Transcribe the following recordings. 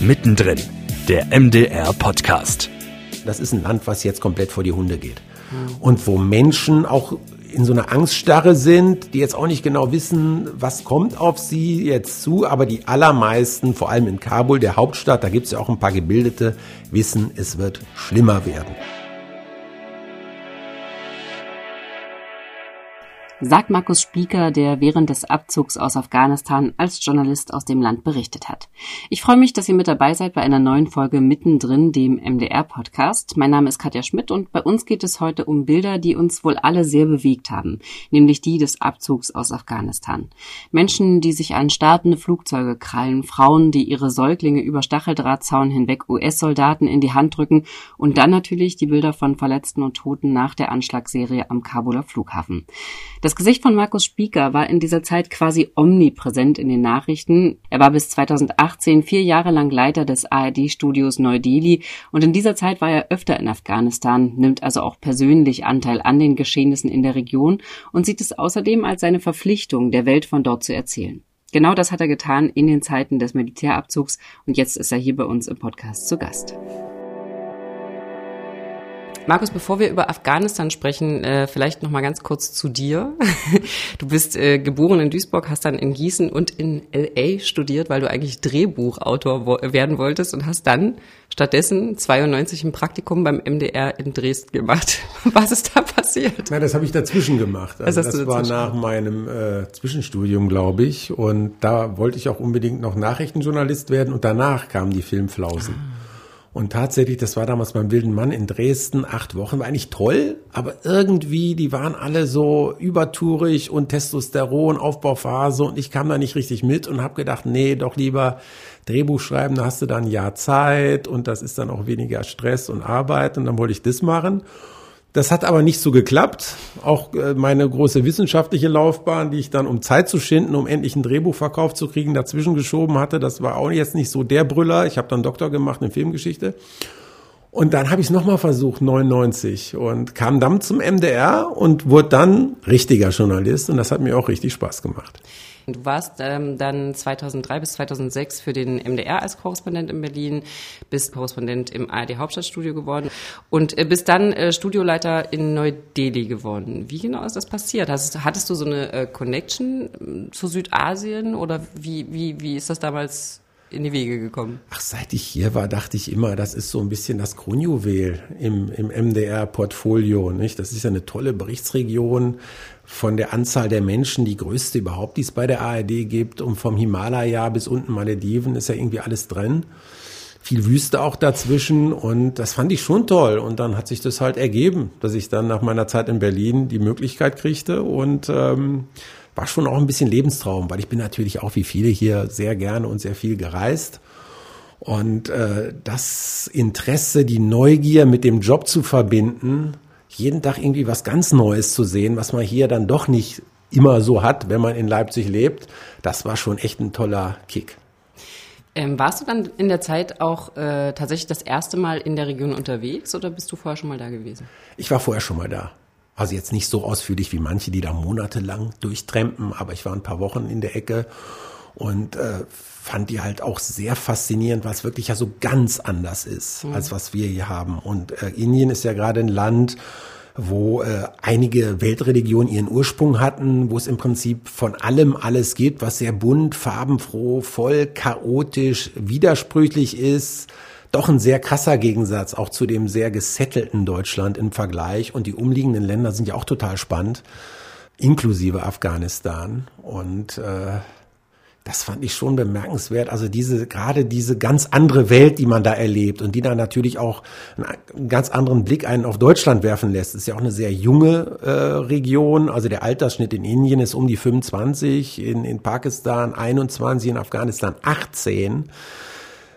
Mittendrin, der MDR-Podcast. Das ist ein Land, was jetzt komplett vor die Hunde geht. Und wo Menschen auch in so einer Angststarre sind, die jetzt auch nicht genau wissen, was kommt auf sie jetzt zu, aber die allermeisten, vor allem in Kabul, der Hauptstadt, da gibt es ja auch ein paar Gebildete, wissen, es wird schlimmer werden. Sagt Markus Spieker, der während des Abzugs aus Afghanistan als Journalist aus dem Land berichtet hat. Ich freue mich, dass ihr mit dabei seid bei einer neuen Folge mittendrin, dem MDR-Podcast. Mein Name ist Katja Schmidt und bei uns geht es heute um Bilder, die uns wohl alle sehr bewegt haben, nämlich die des Abzugs aus Afghanistan. Menschen, die sich an startende Flugzeuge krallen, Frauen, die ihre Säuglinge über Stacheldrahtzaun hinweg US-Soldaten in die Hand drücken und dann natürlich die Bilder von Verletzten und Toten nach der Anschlagsserie am Kabuler Flughafen. Das Gesicht von Markus Spieker war in dieser Zeit quasi omnipräsent in den Nachrichten. Er war bis 2018 vier Jahre lang Leiter des ARD-Studios Neu-Delhi und in dieser Zeit war er öfter in Afghanistan, nimmt also auch persönlich Anteil an den Geschehnissen in der Region und sieht es außerdem als seine Verpflichtung, der Welt von dort zu erzählen. Genau das hat er getan in den Zeiten des Militärabzugs und jetzt ist er hier bei uns im Podcast zu Gast. Markus, bevor wir über Afghanistan sprechen, äh, vielleicht noch mal ganz kurz zu dir. Du bist äh, geboren in Duisburg, hast dann in Gießen und in LA studiert, weil du eigentlich Drehbuchautor wo werden wolltest und hast dann stattdessen 92 ein Praktikum beim MDR in Dresden gemacht. Was ist da passiert? Na, das habe ich dazwischen gemacht. Also das war nach meinem äh, Zwischenstudium, glaube ich. Und da wollte ich auch unbedingt noch Nachrichtenjournalist werden und danach kamen die Filmflausen. Ah. Und tatsächlich, das war damals beim Wilden Mann in Dresden, acht Wochen, war eigentlich toll, aber irgendwie, die waren alle so übertourig und Testosteron, Aufbauphase und ich kam da nicht richtig mit und habe gedacht, nee, doch lieber Drehbuch schreiben, da hast du dann ein Jahr Zeit und das ist dann auch weniger Stress und Arbeit und dann wollte ich das machen. Das hat aber nicht so geklappt. Auch äh, meine große wissenschaftliche Laufbahn, die ich dann, um Zeit zu schinden, um endlich ein Drehbuchverkauf zu kriegen, dazwischen geschoben hatte, das war auch jetzt nicht so der Brüller. Ich habe dann Doktor gemacht in Filmgeschichte. Und dann habe ich es nochmal versucht, 99, und kam dann zum MDR und wurde dann richtiger Journalist. Und das hat mir auch richtig Spaß gemacht. Du warst ähm, dann 2003 bis 2006 für den MDR als Korrespondent in Berlin, bist Korrespondent im ARD Hauptstadtstudio geworden und äh, bist dann äh, Studioleiter in Neu-Delhi geworden. Wie genau ist das passiert? Hast, hattest du so eine äh, Connection äh, zu Südasien oder wie, wie, wie ist das damals in die Wege gekommen? Ach, seit ich hier war, dachte ich immer, das ist so ein bisschen das Kronjuwel im, im MDR-Portfolio. Nicht? Das ist ja eine tolle Berichtsregion von der Anzahl der Menschen, die größte überhaupt, die es bei der ARD gibt. Und vom Himalaya bis unten Malediven ist ja irgendwie alles drin. Viel Wüste auch dazwischen und das fand ich schon toll. Und dann hat sich das halt ergeben, dass ich dann nach meiner Zeit in Berlin die Möglichkeit kriegte und ähm, war schon auch ein bisschen Lebenstraum, weil ich bin natürlich auch wie viele hier sehr gerne und sehr viel gereist. Und äh, das Interesse, die Neugier mit dem Job zu verbinden, jeden Tag irgendwie was ganz Neues zu sehen, was man hier dann doch nicht immer so hat, wenn man in Leipzig lebt, das war schon echt ein toller Kick. Ähm, warst du dann in der Zeit auch äh, tatsächlich das erste Mal in der Region unterwegs oder bist du vorher schon mal da gewesen? Ich war vorher schon mal da. Also jetzt nicht so ausführlich wie manche, die da monatelang durchtrempen, aber ich war ein paar Wochen in der Ecke und äh, fand die halt auch sehr faszinierend, weil es wirklich ja so ganz anders ist, mhm. als was wir hier haben. Und äh, Indien ist ja gerade ein Land, wo äh, einige Weltreligionen ihren Ursprung hatten, wo es im Prinzip von allem alles gibt, was sehr bunt, farbenfroh, voll chaotisch, widersprüchlich ist doch ein sehr krasser Gegensatz auch zu dem sehr gesettelten Deutschland im Vergleich. Und die umliegenden Länder sind ja auch total spannend, inklusive Afghanistan. Und äh, das fand ich schon bemerkenswert. Also diese, gerade diese ganz andere Welt, die man da erlebt und die dann natürlich auch einen ganz anderen Blick einen auf Deutschland werfen lässt. Ist ja auch eine sehr junge äh, Region. Also der Altersschnitt in Indien ist um die 25, in, in Pakistan 21, in Afghanistan 18.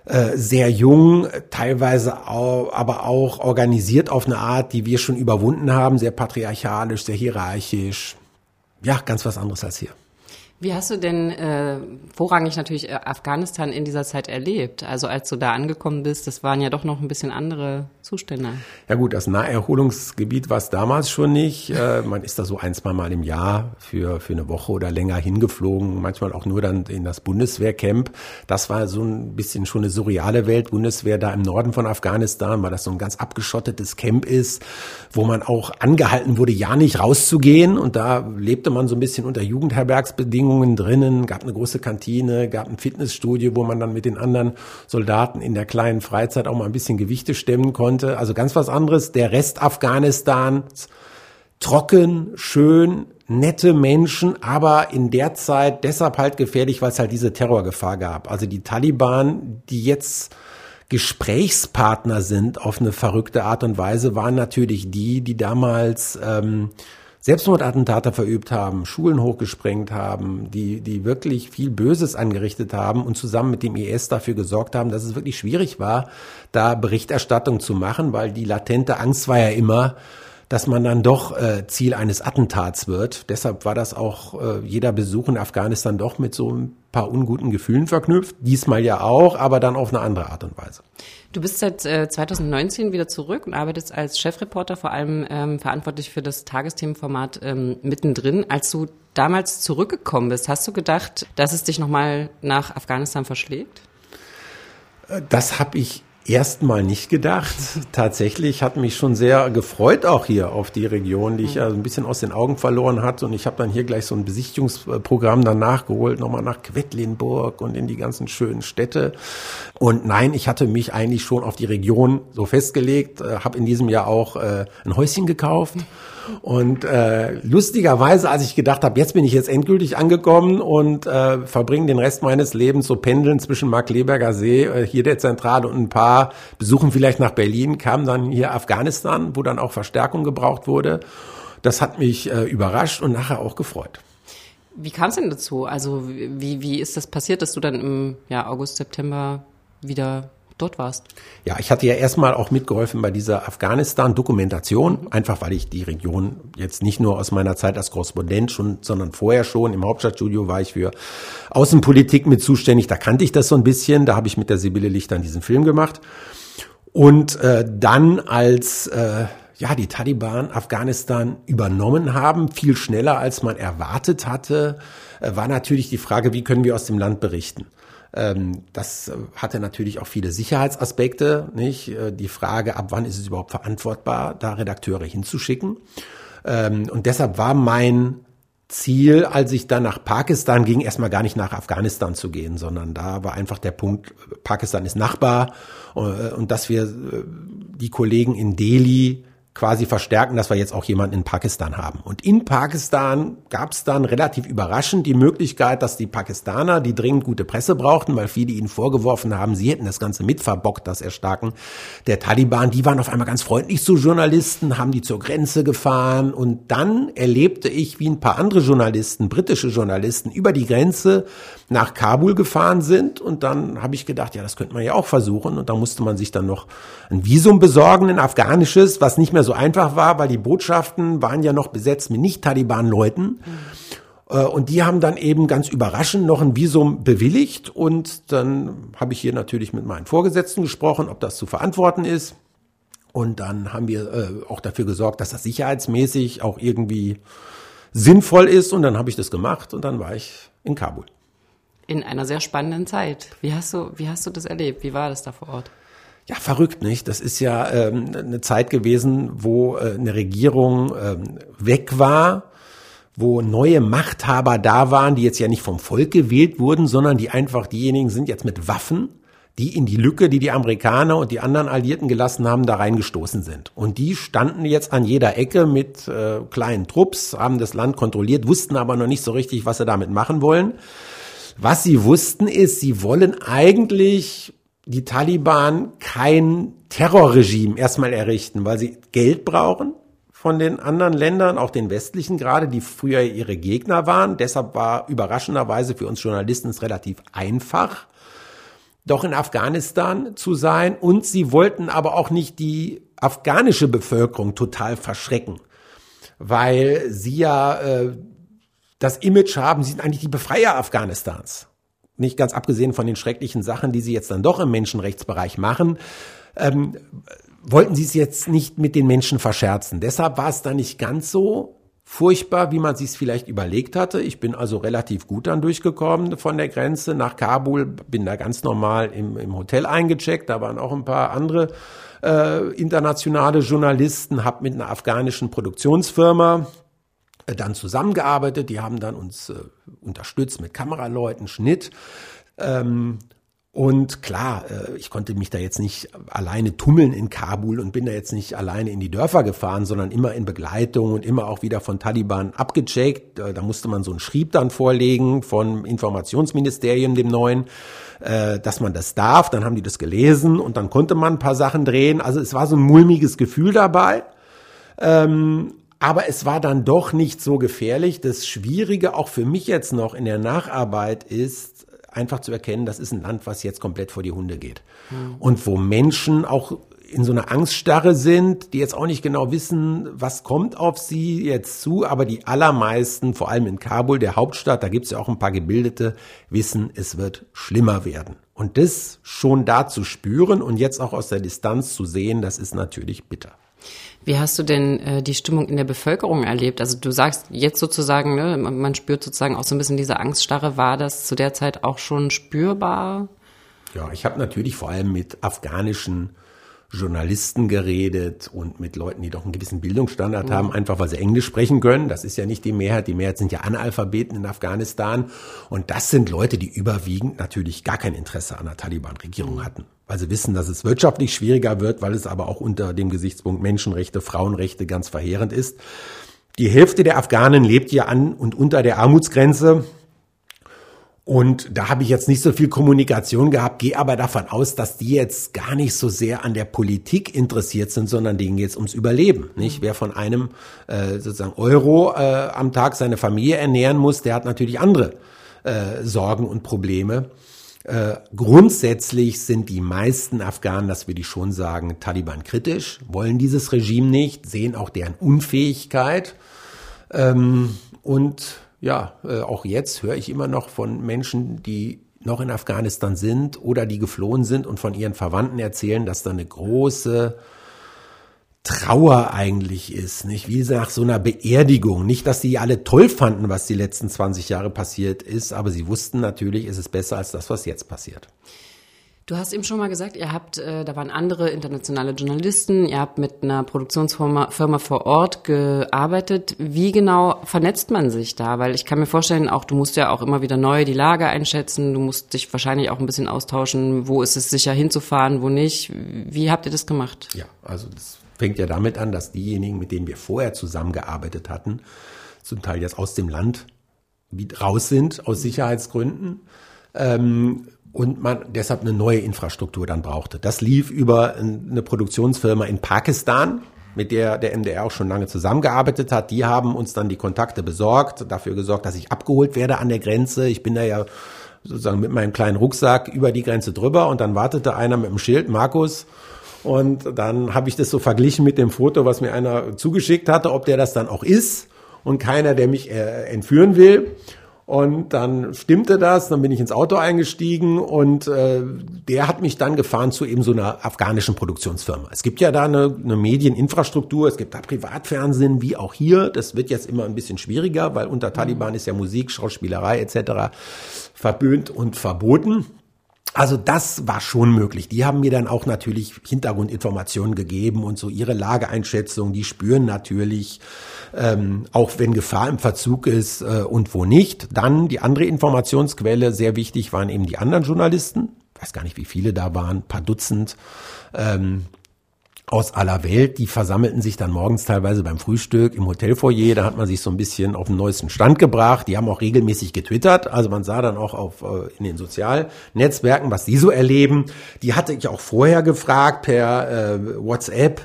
Äh, sehr jung, teilweise auch, aber auch organisiert auf eine Art, die wir schon überwunden haben, sehr patriarchalisch, sehr hierarchisch. Ja, ganz was anderes als hier. Wie hast du denn äh, vorrangig natürlich äh, Afghanistan in dieser Zeit erlebt? Also als du da angekommen bist, das waren ja doch noch ein bisschen andere Zustände. Ja gut, das Naherholungsgebiet war es damals schon nicht. Äh, man ist da so ein, zwei Mal im Jahr für, für eine Woche oder länger hingeflogen, manchmal auch nur dann in das Bundeswehrcamp. Das war so ein bisschen schon eine surreale Welt. Bundeswehr da im Norden von Afghanistan, weil das so ein ganz abgeschottetes Camp ist, wo man auch angehalten wurde, ja nicht rauszugehen. Und da lebte man so ein bisschen unter Jugendherbergsbedingungen Bedingungen drinnen, gab eine große Kantine, gab ein Fitnessstudio, wo man dann mit den anderen Soldaten in der kleinen Freizeit auch mal ein bisschen Gewichte stemmen konnte. Also ganz was anderes. Der Rest Afghanistans trocken, schön, nette Menschen, aber in der Zeit deshalb halt gefährlich, weil es halt diese Terrorgefahr gab. Also die Taliban, die jetzt Gesprächspartner sind auf eine verrückte Art und Weise, waren natürlich die, die damals ähm, Selbstmordattentate verübt haben, Schulen hochgesprengt haben, die, die wirklich viel Böses angerichtet haben und zusammen mit dem IS dafür gesorgt haben, dass es wirklich schwierig war, da Berichterstattung zu machen, weil die latente Angst war ja immer, dass man dann doch äh, Ziel eines Attentats wird. Deshalb war das auch äh, jeder Besuch in Afghanistan doch mit so ein paar unguten Gefühlen verknüpft. Diesmal ja auch, aber dann auf eine andere Art und Weise. Du bist seit äh, 2019 wieder zurück und arbeitest als Chefreporter vor allem ähm, verantwortlich für das Tagesthemenformat ähm, mittendrin. Als du damals zurückgekommen bist, hast du gedacht, dass es dich nochmal nach Afghanistan verschlägt? Das habe ich erstmal nicht gedacht. Tatsächlich hat mich schon sehr gefreut auch hier auf die Region, die ich ja ein bisschen aus den Augen verloren hatte. Und ich habe dann hier gleich so ein Besichtigungsprogramm danach geholt, nochmal nach Quedlinburg und in die ganzen schönen Städte. Und nein, ich hatte mich eigentlich schon auf die Region so festgelegt, äh, habe in diesem Jahr auch äh, ein Häuschen gekauft. Und äh, lustigerweise, als ich gedacht habe, jetzt bin ich jetzt endgültig angekommen und äh, verbringe den Rest meines Lebens so pendeln zwischen Markleberger See, äh, hier der Zentrale und ein paar besuchen vielleicht nach Berlin, kam dann hier Afghanistan, wo dann auch Verstärkung gebraucht wurde. Das hat mich äh, überrascht und nachher auch gefreut. Wie kam es denn dazu? Also wie, wie ist das passiert, dass du dann im ja, August, September wieder dort warst. Ja, ich hatte ja erstmal auch mitgeholfen bei dieser Afghanistan-Dokumentation, einfach weil ich die Region jetzt nicht nur aus meiner Zeit als Korrespondent schon, sondern vorher schon im Hauptstadtstudio war ich für Außenpolitik mit zuständig. Da kannte ich das so ein bisschen. Da habe ich mit der Sibylle Lichter diesen Film gemacht. Und äh, dann als äh, ja, die Taliban Afghanistan übernommen haben, viel schneller als man erwartet hatte, äh, war natürlich die Frage, wie können wir aus dem Land berichten? Ähm, das hatte natürlich auch viele Sicherheitsaspekte, nicht? Äh, die Frage, ab wann ist es überhaupt verantwortbar, da Redakteure hinzuschicken. Ähm, und deshalb war mein Ziel, als ich dann nach Pakistan ging, erstmal gar nicht nach Afghanistan zu gehen, sondern da war einfach der Punkt, Pakistan ist Nachbar äh, und dass wir äh, die Kollegen in Delhi quasi verstärken, dass wir jetzt auch jemanden in Pakistan haben. Und in Pakistan gab es dann relativ überraschend die Möglichkeit, dass die Pakistaner, die dringend gute Presse brauchten, weil viele ihnen vorgeworfen haben, sie hätten das Ganze mitverbockt, das Erstarken der Taliban, die waren auf einmal ganz freundlich zu Journalisten, haben die zur Grenze gefahren. Und dann erlebte ich, wie ein paar andere Journalisten, britische Journalisten, über die Grenze nach Kabul gefahren sind. Und dann habe ich gedacht, ja, das könnte man ja auch versuchen. Und da musste man sich dann noch ein Visum besorgen, ein afghanisches, was nicht mehr so einfach war, weil die Botschaften waren ja noch besetzt mit Nicht-Taliban-Leuten. Mhm. Und die haben dann eben ganz überraschend noch ein Visum bewilligt und dann habe ich hier natürlich mit meinen Vorgesetzten gesprochen, ob das zu verantworten ist. Und dann haben wir äh, auch dafür gesorgt, dass das sicherheitsmäßig auch irgendwie sinnvoll ist. Und dann habe ich das gemacht und dann war ich in Kabul in einer sehr spannenden Zeit. Wie hast du, wie hast du das erlebt? Wie war das da vor Ort? Ja, verrückt, nicht? Das ist ja ähm, eine Zeit gewesen, wo äh, eine Regierung ähm, weg war, wo neue Machthaber da waren, die jetzt ja nicht vom Volk gewählt wurden, sondern die einfach diejenigen sind jetzt mit Waffen, die in die Lücke, die die Amerikaner und die anderen Alliierten gelassen haben, da reingestoßen sind. Und die standen jetzt an jeder Ecke mit äh, kleinen Trupps, haben das Land kontrolliert, wussten aber noch nicht so richtig, was sie damit machen wollen. Was sie wussten ist, sie wollen eigentlich die Taliban kein Terrorregime erstmal errichten, weil sie Geld brauchen von den anderen Ländern, auch den westlichen gerade, die früher ihre Gegner waren. Deshalb war überraschenderweise für uns Journalisten es relativ einfach, doch in Afghanistan zu sein. Und sie wollten aber auch nicht die afghanische Bevölkerung total verschrecken, weil sie ja äh, das Image haben, sie sind eigentlich die Befreier Afghanistans. Nicht ganz abgesehen von den schrecklichen Sachen, die sie jetzt dann doch im Menschenrechtsbereich machen. Ähm, wollten sie es jetzt nicht mit den Menschen verscherzen. Deshalb war es dann nicht ganz so furchtbar, wie man sich es vielleicht überlegt hatte. Ich bin also relativ gut dann durchgekommen von der Grenze nach Kabul, bin da ganz normal im, im Hotel eingecheckt. Da waren auch ein paar andere äh, internationale Journalisten, habe mit einer afghanischen Produktionsfirma dann zusammengearbeitet. Die haben dann uns äh, unterstützt mit Kameraleuten, Schnitt. Ähm, und klar, äh, ich konnte mich da jetzt nicht alleine tummeln in Kabul und bin da jetzt nicht alleine in die Dörfer gefahren, sondern immer in Begleitung und immer auch wieder von Taliban abgecheckt. Äh, da musste man so ein Schrieb dann vorlegen vom Informationsministerium, dem neuen, äh, dass man das darf. Dann haben die das gelesen und dann konnte man ein paar Sachen drehen. Also es war so ein mulmiges Gefühl dabei. Ähm, aber es war dann doch nicht so gefährlich. Das Schwierige auch für mich jetzt noch in der Nacharbeit ist, einfach zu erkennen, das ist ein Land, was jetzt komplett vor die Hunde geht. Mhm. Und wo Menschen auch in so einer Angststarre sind, die jetzt auch nicht genau wissen, was kommt auf sie jetzt zu, aber die allermeisten, vor allem in Kabul, der Hauptstadt, da gibt es ja auch ein paar Gebildete, wissen, es wird schlimmer werden. Und das schon da zu spüren und jetzt auch aus der Distanz zu sehen, das ist natürlich bitter. Wie hast du denn äh, die Stimmung in der Bevölkerung erlebt? Also du sagst jetzt sozusagen, ne, man spürt sozusagen auch so ein bisschen diese Angststarre. War das zu der Zeit auch schon spürbar? Ja, ich habe natürlich vor allem mit afghanischen Journalisten geredet und mit Leuten, die doch einen gewissen Bildungsstandard mhm. haben, einfach weil sie Englisch sprechen können. Das ist ja nicht die Mehrheit. Die Mehrheit sind ja Analphabeten in Afghanistan. Und das sind Leute, die überwiegend natürlich gar kein Interesse an der Taliban-Regierung mhm. hatten. Weil sie wissen, dass es wirtschaftlich schwieriger wird, weil es aber auch unter dem Gesichtspunkt Menschenrechte, Frauenrechte ganz verheerend ist. Die Hälfte der Afghanen lebt ja an und unter der Armutsgrenze. Und da habe ich jetzt nicht so viel Kommunikation gehabt, gehe aber davon aus, dass die jetzt gar nicht so sehr an der Politik interessiert sind, sondern denen geht es ums Überleben. Nicht? Wer von einem äh, sozusagen Euro äh, am Tag seine Familie ernähren muss, der hat natürlich andere äh, Sorgen und Probleme. Äh, grundsätzlich sind die meisten Afghanen, das würde ich schon sagen, Taliban kritisch, wollen dieses Regime nicht, sehen auch deren Unfähigkeit. Ähm, und ja, äh, auch jetzt höre ich immer noch von Menschen, die noch in Afghanistan sind oder die geflohen sind und von ihren Verwandten erzählen, dass da eine große Trauer eigentlich ist, nicht wie nach so einer Beerdigung. Nicht, dass sie alle toll fanden, was die letzten 20 Jahre passiert ist, aber sie wussten natürlich, es ist besser als das, was jetzt passiert. Du hast eben schon mal gesagt, ihr habt, äh, da waren andere internationale Journalisten, ihr habt mit einer Produktionsfirma Firma vor Ort gearbeitet. Wie genau vernetzt man sich da? Weil ich kann mir vorstellen, auch du musst ja auch immer wieder neu die Lage einschätzen, du musst dich wahrscheinlich auch ein bisschen austauschen, wo ist es sicher hinzufahren, wo nicht. Wie habt ihr das gemacht? Ja, also das fängt ja damit an, dass diejenigen, mit denen wir vorher zusammengearbeitet hatten, zum Teil jetzt aus dem Land raus sind, aus Sicherheitsgründen. Ähm, und man deshalb eine neue Infrastruktur dann brauchte. Das lief über eine Produktionsfirma in Pakistan, mit der der MDR auch schon lange zusammengearbeitet hat. Die haben uns dann die Kontakte besorgt, dafür gesorgt, dass ich abgeholt werde an der Grenze. Ich bin da ja sozusagen mit meinem kleinen Rucksack über die Grenze drüber und dann wartete einer mit dem Schild, Markus, und dann habe ich das so verglichen mit dem Foto, was mir einer zugeschickt hatte, ob der das dann auch ist und keiner, der mich äh, entführen will. Und dann stimmte das, dann bin ich ins Auto eingestiegen und äh, der hat mich dann gefahren zu eben so einer afghanischen Produktionsfirma. Es gibt ja da eine, eine Medieninfrastruktur, es gibt da Privatfernsehen wie auch hier. Das wird jetzt immer ein bisschen schwieriger, weil unter Taliban ist ja Musik, Schauspielerei etc. verböhnt und verboten. Also das war schon möglich. Die haben mir dann auch natürlich Hintergrundinformationen gegeben und so ihre Lageeinschätzung. Die spüren natürlich, ähm, auch wenn Gefahr im Verzug ist äh, und wo nicht. Dann die andere Informationsquelle, sehr wichtig, waren eben die anderen Journalisten. Ich weiß gar nicht, wie viele da waren, paar Dutzend. Ähm, aus aller Welt, die versammelten sich dann morgens teilweise beim Frühstück im Hotelfoyer, da hat man sich so ein bisschen auf den neuesten Stand gebracht, die haben auch regelmäßig getwittert, also man sah dann auch auf, äh, in den Sozialnetzwerken, was die so erleben. Die hatte ich auch vorher gefragt per äh, WhatsApp,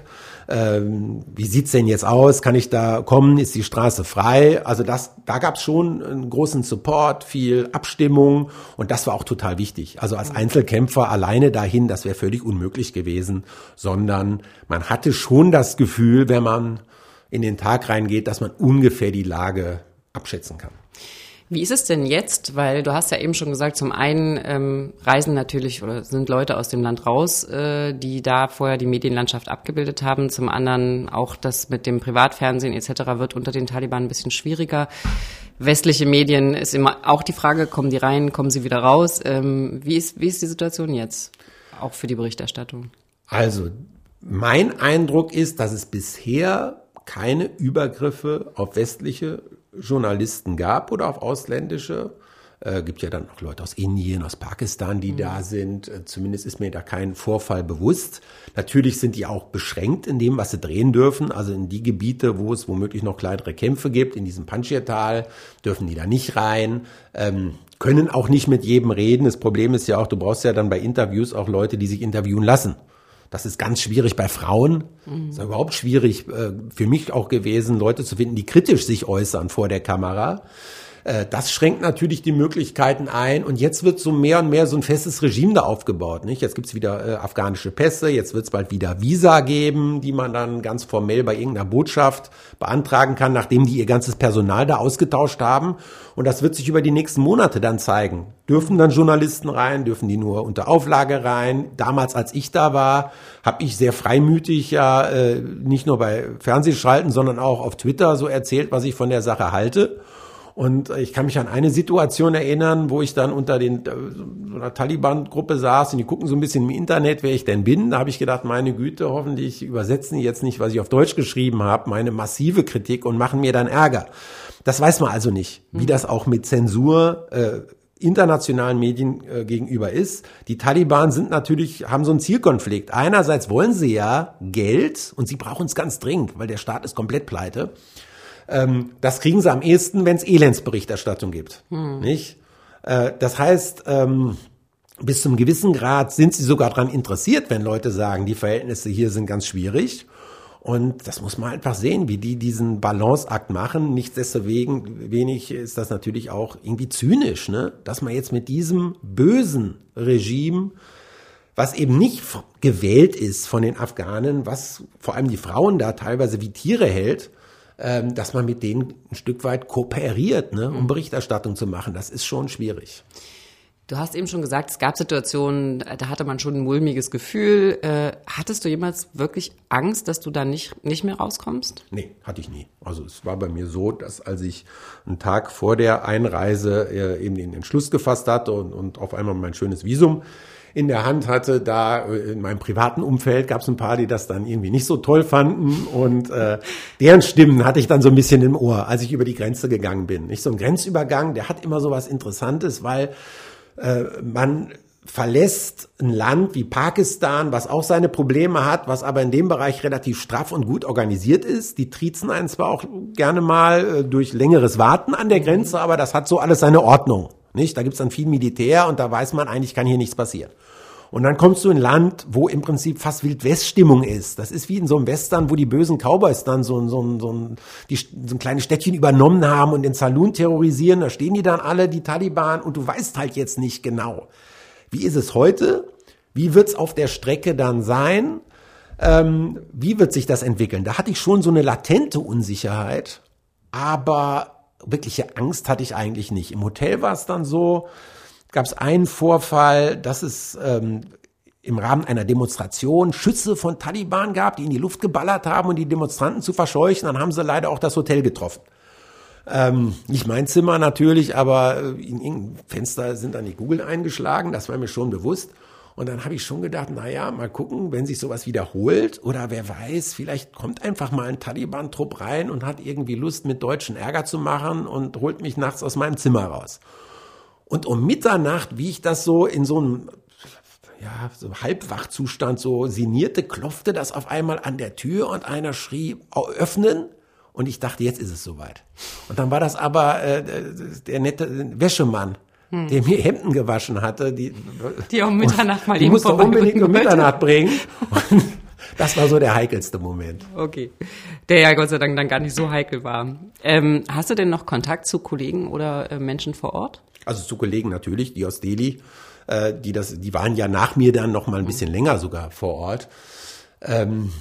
ähm, wie sieht's denn jetzt aus? Kann ich da kommen? Ist die Straße frei? Also das, da gab's schon einen großen Support, viel Abstimmung und das war auch total wichtig. Also als Einzelkämpfer alleine dahin, das wäre völlig unmöglich gewesen, sondern man hatte schon das Gefühl, wenn man in den Tag reingeht, dass man ungefähr die Lage abschätzen kann. Wie ist es denn jetzt? Weil du hast ja eben schon gesagt, zum einen ähm, reisen natürlich oder sind Leute aus dem Land raus, äh, die da vorher die Medienlandschaft abgebildet haben. Zum anderen auch das mit dem Privatfernsehen etc. wird unter den Taliban ein bisschen schwieriger. Westliche Medien ist immer auch die Frage, kommen die rein, kommen sie wieder raus? Ähm, wie, ist, wie ist die Situation jetzt? Auch für die Berichterstattung. Also, mein Eindruck ist, dass es bisher keine Übergriffe auf westliche Journalisten gab oder auf ausländische. Äh, gibt ja dann auch Leute aus Indien, aus Pakistan, die mhm. da sind. Äh, zumindest ist mir da kein Vorfall bewusst. Natürlich sind die auch beschränkt in dem, was sie drehen dürfen. Also in die Gebiete, wo es womöglich noch kleinere Kämpfe gibt, in diesem Panjshir-Tal, dürfen die da nicht rein. Ähm, können auch nicht mit jedem reden. Das Problem ist ja auch, du brauchst ja dann bei Interviews auch Leute, die sich interviewen lassen. Das ist ganz schwierig bei Frauen. Mhm. ist überhaupt schwierig äh, für mich auch gewesen, Leute zu finden, die kritisch sich äußern vor der Kamera. Äh, das schränkt natürlich die Möglichkeiten ein. Und jetzt wird so mehr und mehr so ein festes Regime da aufgebaut. Nicht? Jetzt gibt's wieder äh, afghanische Pässe, jetzt wird's bald wieder Visa geben, die man dann ganz formell bei irgendeiner Botschaft beantragen kann, nachdem die ihr ganzes Personal da ausgetauscht haben. Und das wird sich über die nächsten Monate dann zeigen. Dürfen dann Journalisten rein? Dürfen die nur unter Auflage rein? Damals, als ich da war, habe ich sehr freimütig ja äh, nicht nur bei Fernsehschalten, sondern auch auf Twitter so erzählt, was ich von der Sache halte. Und ich kann mich an eine Situation erinnern, wo ich dann unter den, äh, so einer Taliban-Gruppe saß und die gucken so ein bisschen im Internet, wer ich denn bin. Da habe ich gedacht, meine Güte, hoffentlich übersetzen die jetzt nicht, was ich auf Deutsch geschrieben habe, meine massive Kritik und machen mir dann Ärger. Das weiß man also nicht, wie mhm. das auch mit Zensur äh, internationalen Medien äh, gegenüber ist. Die Taliban sind natürlich, haben so einen Zielkonflikt. Einerseits wollen sie ja Geld und sie brauchen es ganz dringend, weil der Staat ist komplett pleite. Ähm, das kriegen sie am ehesten, wenn es Elendsberichterstattung gibt. Hm. Nicht? Äh, das heißt, ähm, bis zum gewissen Grad sind sie sogar daran interessiert, wenn Leute sagen, die Verhältnisse hier sind ganz schwierig. Und das muss man einfach sehen, wie die diesen Balanceakt machen. Nichtsdestoweniger wenig ist das natürlich auch irgendwie zynisch, ne? dass man jetzt mit diesem bösen Regime, was eben nicht gewählt ist von den Afghanen, was vor allem die Frauen da teilweise wie Tiere hält, ähm, dass man mit denen ein Stück weit kooperiert, ne, um mhm. Berichterstattung zu machen. Das ist schon schwierig. Du hast eben schon gesagt, es gab Situationen, da hatte man schon ein mulmiges Gefühl. Äh, hattest du jemals wirklich Angst, dass du da nicht, nicht mehr rauskommst? Nee, hatte ich nie. Also es war bei mir so, dass als ich einen Tag vor der Einreise äh, eben den Entschluss gefasst hatte und, und auf einmal mein schönes Visum in der Hand hatte. Da äh, in meinem privaten Umfeld gab es ein paar, die das dann irgendwie nicht so toll fanden und äh, deren Stimmen hatte ich dann so ein bisschen im Ohr, als ich über die Grenze gegangen bin. Nicht so ein Grenzübergang, der hat immer so was Interessantes, weil äh, man verlässt ein Land wie Pakistan, was auch seine Probleme hat, was aber in dem Bereich relativ straff und gut organisiert ist. Die triezen einen zwar auch gerne mal äh, durch längeres Warten an der Grenze, aber das hat so alles seine Ordnung. Nicht? Da gibt's dann viel Militär und da weiß man, eigentlich kann hier nichts passieren. Und dann kommst du in ein Land, wo im Prinzip fast Wildwest-Stimmung ist. Das ist wie in so einem Western, wo die bösen Cowboys dann so, so, so, ein, die, so ein kleines Städtchen übernommen haben und den Saloon terrorisieren. Da stehen die dann alle, die Taliban, und du weißt halt jetzt nicht genau, wie ist es heute? Wie wird's auf der Strecke dann sein? Ähm, wie wird sich das entwickeln? Da hatte ich schon so eine latente Unsicherheit, aber wirkliche Angst hatte ich eigentlich nicht. Im Hotel war es dann so, gab es einen Vorfall, dass es ähm, im Rahmen einer Demonstration Schüsse von Taliban gab, die in die Luft geballert haben und die Demonstranten zu verscheuchen. Dann haben sie leider auch das Hotel getroffen. Ähm, nicht mein Zimmer natürlich, aber äh, in irgendeinem Fenster sind dann die Kugeln eingeschlagen. Das war mir schon bewusst. Und dann habe ich schon gedacht, na ja, mal gucken, wenn sich sowas wiederholt oder wer weiß, vielleicht kommt einfach mal ein Taliban-Trupp rein und hat irgendwie Lust, mit Deutschen Ärger zu machen und holt mich nachts aus meinem Zimmer raus. Und um Mitternacht, wie ich das so in so einem ja, so Halbwachzustand so sinnierte, klopfte das auf einmal an der Tür und einer schrie, öffnen. Und ich dachte, jetzt ist es soweit. Und dann war das aber äh, der nette Wäschemann, hm. der mir Hemden gewaschen hatte. Die, die um Mitternacht mal die musste unbedingt um Mitternacht bringen. Und das war so der heikelste Moment. Okay. Der ja Gott sei Dank dann gar nicht so heikel war. Ähm, hast du denn noch Kontakt zu Kollegen oder äh, Menschen vor Ort? Also zu Kollegen natürlich, die aus Delhi, äh, die das, die waren ja nach mir dann noch mal ein bisschen länger sogar vor Ort. Ähm,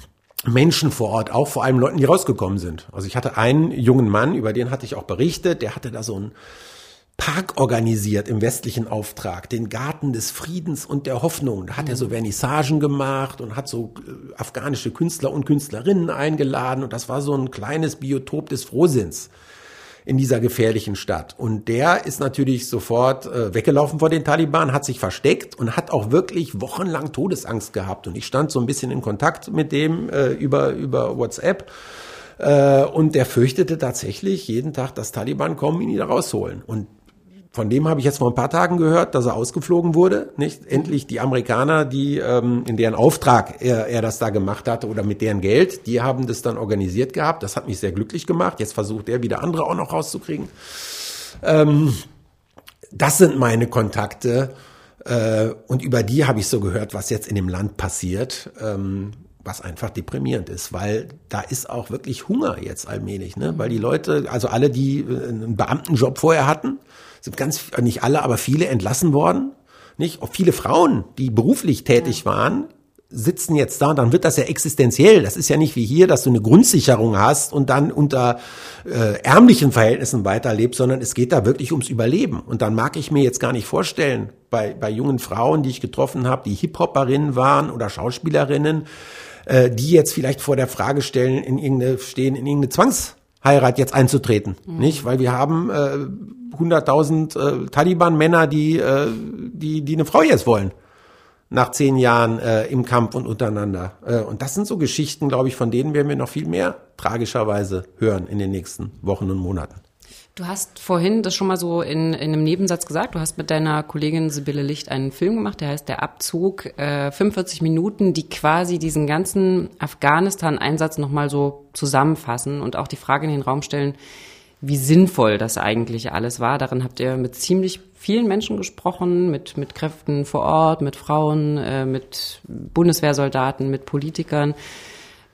Menschen vor Ort, auch vor allem Leuten, die rausgekommen sind. Also ich hatte einen jungen Mann, über den hatte ich auch berichtet, der hatte da so ein Park organisiert im westlichen Auftrag, den Garten des Friedens und der Hoffnung. Da hat er so Vernissagen gemacht und hat so äh, afghanische Künstler und Künstlerinnen eingeladen und das war so ein kleines Biotop des Frohsinns in dieser gefährlichen Stadt. Und der ist natürlich sofort äh, weggelaufen vor den Taliban, hat sich versteckt und hat auch wirklich wochenlang Todesangst gehabt. Und ich stand so ein bisschen in Kontakt mit dem äh, über, über WhatsApp. Äh, und der fürchtete tatsächlich jeden Tag, dass Taliban kommen, ihn wieder rausholen. Und von dem habe ich jetzt vor ein paar Tagen gehört, dass er ausgeflogen wurde. Nicht endlich die Amerikaner, die ähm, in deren Auftrag er, er das da gemacht hatte oder mit deren Geld, die haben das dann organisiert gehabt. Das hat mich sehr glücklich gemacht. Jetzt versucht er wieder andere auch noch rauszukriegen. Ähm, das sind meine Kontakte äh, und über die habe ich so gehört, was jetzt in dem Land passiert. Ähm, was einfach deprimierend ist, weil da ist auch wirklich Hunger jetzt allmählich, ne? Weil die Leute, also alle, die äh, einen Beamtenjob vorher hatten, sind ganz, nicht alle, aber viele entlassen worden. Nicht? Auch viele Frauen, die beruflich tätig waren, sitzen jetzt da und dann wird das ja existenziell. Das ist ja nicht wie hier, dass du eine Grundsicherung hast und dann unter äh, ärmlichen Verhältnissen weiterlebst, sondern es geht da wirklich ums Überleben. Und dann mag ich mir jetzt gar nicht vorstellen, bei, bei jungen Frauen, die ich getroffen habe, die Hip-Hoperinnen waren oder Schauspielerinnen, äh, die jetzt vielleicht vor der Frage stellen, in irgendeine, stehen, in irgendeine Zwangsheirat jetzt einzutreten. Mhm. Nicht? Weil wir haben äh, 100.000 äh, Taliban-Männer, die, äh, die, die eine Frau jetzt wollen. Nach zehn Jahren äh, im Kampf und untereinander. Äh, und das sind so Geschichten, glaube ich, von denen werden wir noch viel mehr tragischerweise hören in den nächsten Wochen und Monaten. Du hast vorhin das schon mal so in, in einem Nebensatz gesagt. Du hast mit deiner Kollegin Sibylle Licht einen Film gemacht, der heißt Der Abzug. Äh, 45 Minuten, die quasi diesen ganzen Afghanistan-Einsatz nochmal so zusammenfassen und auch die Frage in den Raum stellen, wie sinnvoll das eigentlich alles war. Darin habt ihr mit ziemlich vielen Menschen gesprochen, mit, mit Kräften vor Ort, mit Frauen, äh, mit Bundeswehrsoldaten, mit Politikern.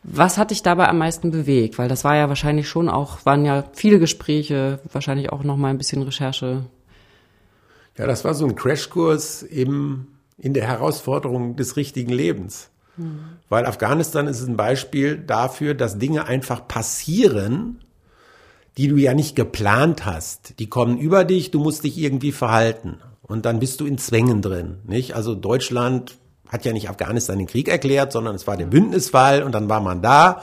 Was hat dich dabei am meisten bewegt? Weil das war ja wahrscheinlich schon auch, waren ja viele Gespräche, wahrscheinlich auch noch mal ein bisschen Recherche. Ja, das war so ein Crashkurs eben in der Herausforderung des richtigen Lebens. Hm. Weil Afghanistan ist ein Beispiel dafür, dass Dinge einfach passieren, die du ja nicht geplant hast. Die kommen über dich, du musst dich irgendwie verhalten. Und dann bist du in Zwängen drin, nicht? Also Deutschland hat ja nicht Afghanistan den Krieg erklärt, sondern es war der Bündnisfall und dann war man da.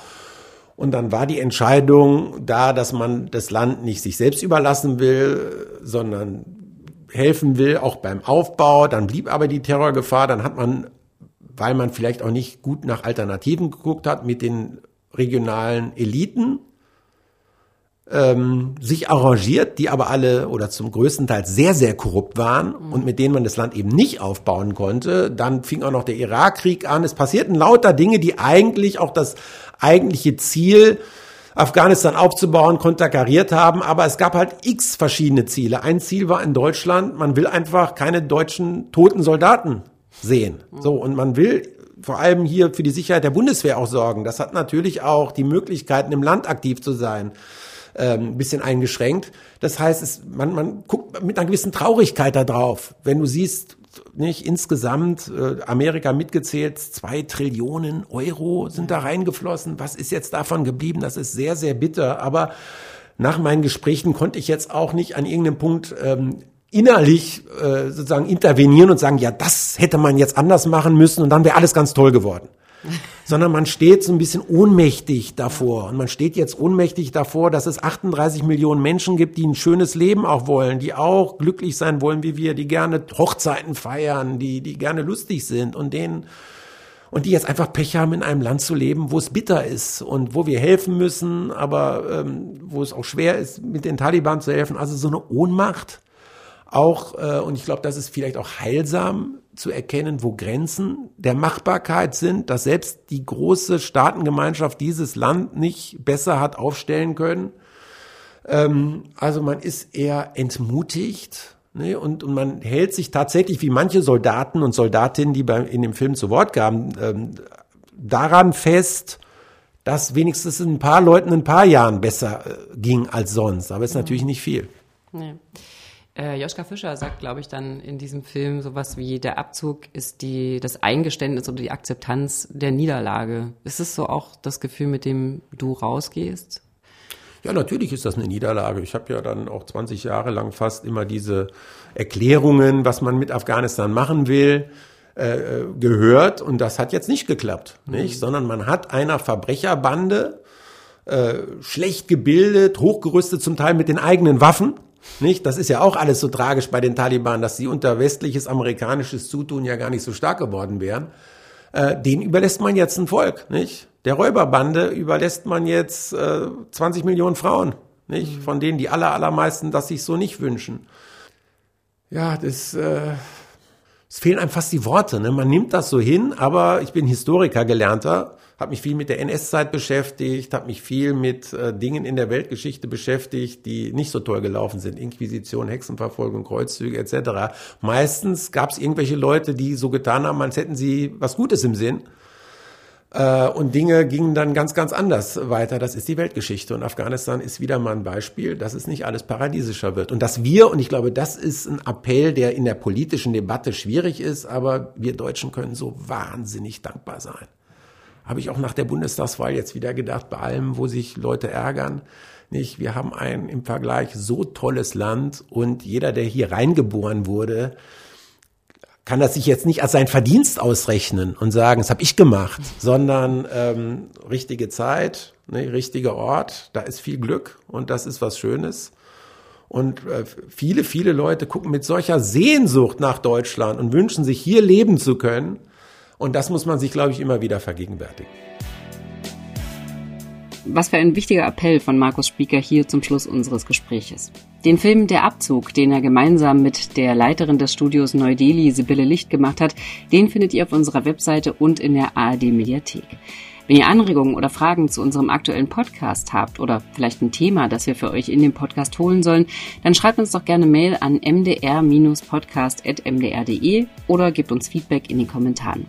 Und dann war die Entscheidung da, dass man das Land nicht sich selbst überlassen will, sondern helfen will, auch beim Aufbau. Dann blieb aber die Terrorgefahr. Dann hat man, weil man vielleicht auch nicht gut nach Alternativen geguckt hat, mit den regionalen Eliten ähm, sich arrangiert, die aber alle oder zum größten Teil sehr, sehr korrupt waren mhm. und mit denen man das Land eben nicht aufbauen konnte. Dann fing auch noch der Irakkrieg an. Es passierten lauter Dinge, die eigentlich auch das eigentliche Ziel Afghanistan aufzubauen, konterkariert haben, aber es gab halt x verschiedene Ziele. Ein Ziel war in Deutschland, man will einfach keine deutschen toten Soldaten sehen. Mhm. So, und man will vor allem hier für die Sicherheit der Bundeswehr auch sorgen. Das hat natürlich auch die Möglichkeiten, im Land aktiv zu sein ähm, ein bisschen eingeschränkt. Das heißt, es, man, man guckt mit einer gewissen Traurigkeit da drauf, wenn du siehst, nicht insgesamt äh, Amerika mitgezählt, zwei Trillionen Euro sind da reingeflossen. Was ist jetzt davon geblieben? Das ist sehr, sehr bitter. Aber nach meinen Gesprächen konnte ich jetzt auch nicht an irgendeinem Punkt ähm, innerlich äh, sozusagen intervenieren und sagen, ja, das hätte man jetzt anders machen müssen und dann wäre alles ganz toll geworden sondern man steht so ein bisschen ohnmächtig davor. Und man steht jetzt ohnmächtig davor, dass es 38 Millionen Menschen gibt, die ein schönes Leben auch wollen, die auch glücklich sein wollen wie wir, die gerne Hochzeiten feiern, die, die gerne lustig sind und denen, und die jetzt einfach Pech haben, in einem Land zu leben, wo es bitter ist und wo wir helfen müssen, aber ähm, wo es auch schwer ist, mit den Taliban zu helfen. Also so eine Ohnmacht auch, äh, und ich glaube, das ist vielleicht auch heilsam zu erkennen, wo Grenzen der Machbarkeit sind, dass selbst die große Staatengemeinschaft dieses Land nicht besser hat aufstellen können. Ähm, also man ist eher entmutigt ne, und, und man hält sich tatsächlich, wie manche Soldaten und Soldatinnen, die bei, in dem Film zu Wort kamen, ähm, daran fest, dass wenigstens ein paar Leuten ein paar Jahren besser äh, ging als sonst. Aber es ist natürlich nicht viel. Nee. Äh, Joschka Fischer sagt, glaube ich, dann in diesem Film sowas wie der Abzug ist die das Eingeständnis oder die Akzeptanz der Niederlage. Ist es so auch das Gefühl, mit dem du rausgehst? Ja, natürlich ist das eine Niederlage. Ich habe ja dann auch 20 Jahre lang fast immer diese Erklärungen, was man mit Afghanistan machen will, äh, gehört und das hat jetzt nicht geklappt, nicht? Mhm. Sondern man hat einer Verbrecherbande äh, schlecht gebildet, hochgerüstet zum Teil mit den eigenen Waffen, nicht? Das ist ja auch alles so tragisch bei den Taliban, dass sie unter westliches amerikanisches Zutun ja gar nicht so stark geworden wären. Äh, den überlässt man jetzt ein Volk, nicht? Der Räuberbande überlässt man jetzt äh, 20 Millionen Frauen, nicht? Mhm. Von denen die aller, allermeisten das sich so nicht wünschen. Ja, das, äh, es fehlen einem fast die Worte. Ne? Man nimmt das so hin, aber ich bin Historiker gelernter habe mich viel mit der NS-Zeit beschäftigt, habe mich viel mit äh, Dingen in der Weltgeschichte beschäftigt, die nicht so toll gelaufen sind. Inquisition, Hexenverfolgung, Kreuzzüge etc. Meistens gab es irgendwelche Leute, die so getan haben, als hätten sie was Gutes im Sinn. Äh, und Dinge gingen dann ganz, ganz anders weiter. Das ist die Weltgeschichte. Und Afghanistan ist wieder mal ein Beispiel, dass es nicht alles paradiesischer wird. Und dass wir, und ich glaube, das ist ein Appell, der in der politischen Debatte schwierig ist, aber wir Deutschen können so wahnsinnig dankbar sein habe ich auch nach der Bundestagswahl jetzt wieder gedacht, bei allem, wo sich Leute ärgern, nicht, wir haben ein im Vergleich so tolles Land und jeder, der hier reingeboren wurde, kann das sich jetzt nicht als sein Verdienst ausrechnen und sagen, das habe ich gemacht, sondern ähm, richtige Zeit, ne, richtiger Ort, da ist viel Glück und das ist was Schönes. Und äh, viele, viele Leute gucken mit solcher Sehnsucht nach Deutschland und wünschen sich hier leben zu können. Und das muss man sich, glaube ich, immer wieder vergegenwärtigen. Was für ein wichtiger Appell von Markus Spieker hier zum Schluss unseres Gespräches. Den Film Der Abzug, den er gemeinsam mit der Leiterin des Studios Neu-Delhi, Sibylle Licht, gemacht hat, den findet ihr auf unserer Webseite und in der ARD Mediathek. Wenn ihr Anregungen oder Fragen zu unserem aktuellen Podcast habt oder vielleicht ein Thema, das wir für euch in den Podcast holen sollen, dann schreibt uns doch gerne Mail an mdr-podcast.mdr.de oder gebt uns Feedback in den Kommentaren.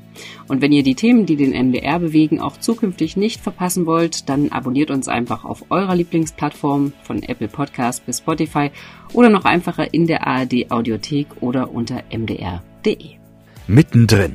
Und wenn ihr die Themen, die den MDR bewegen, auch zukünftig nicht verpassen wollt, dann abonniert uns einfach auf eurer Lieblingsplattform von Apple Podcast bis Spotify oder noch einfacher in der ARD Audiothek oder unter mdr.de. Mittendrin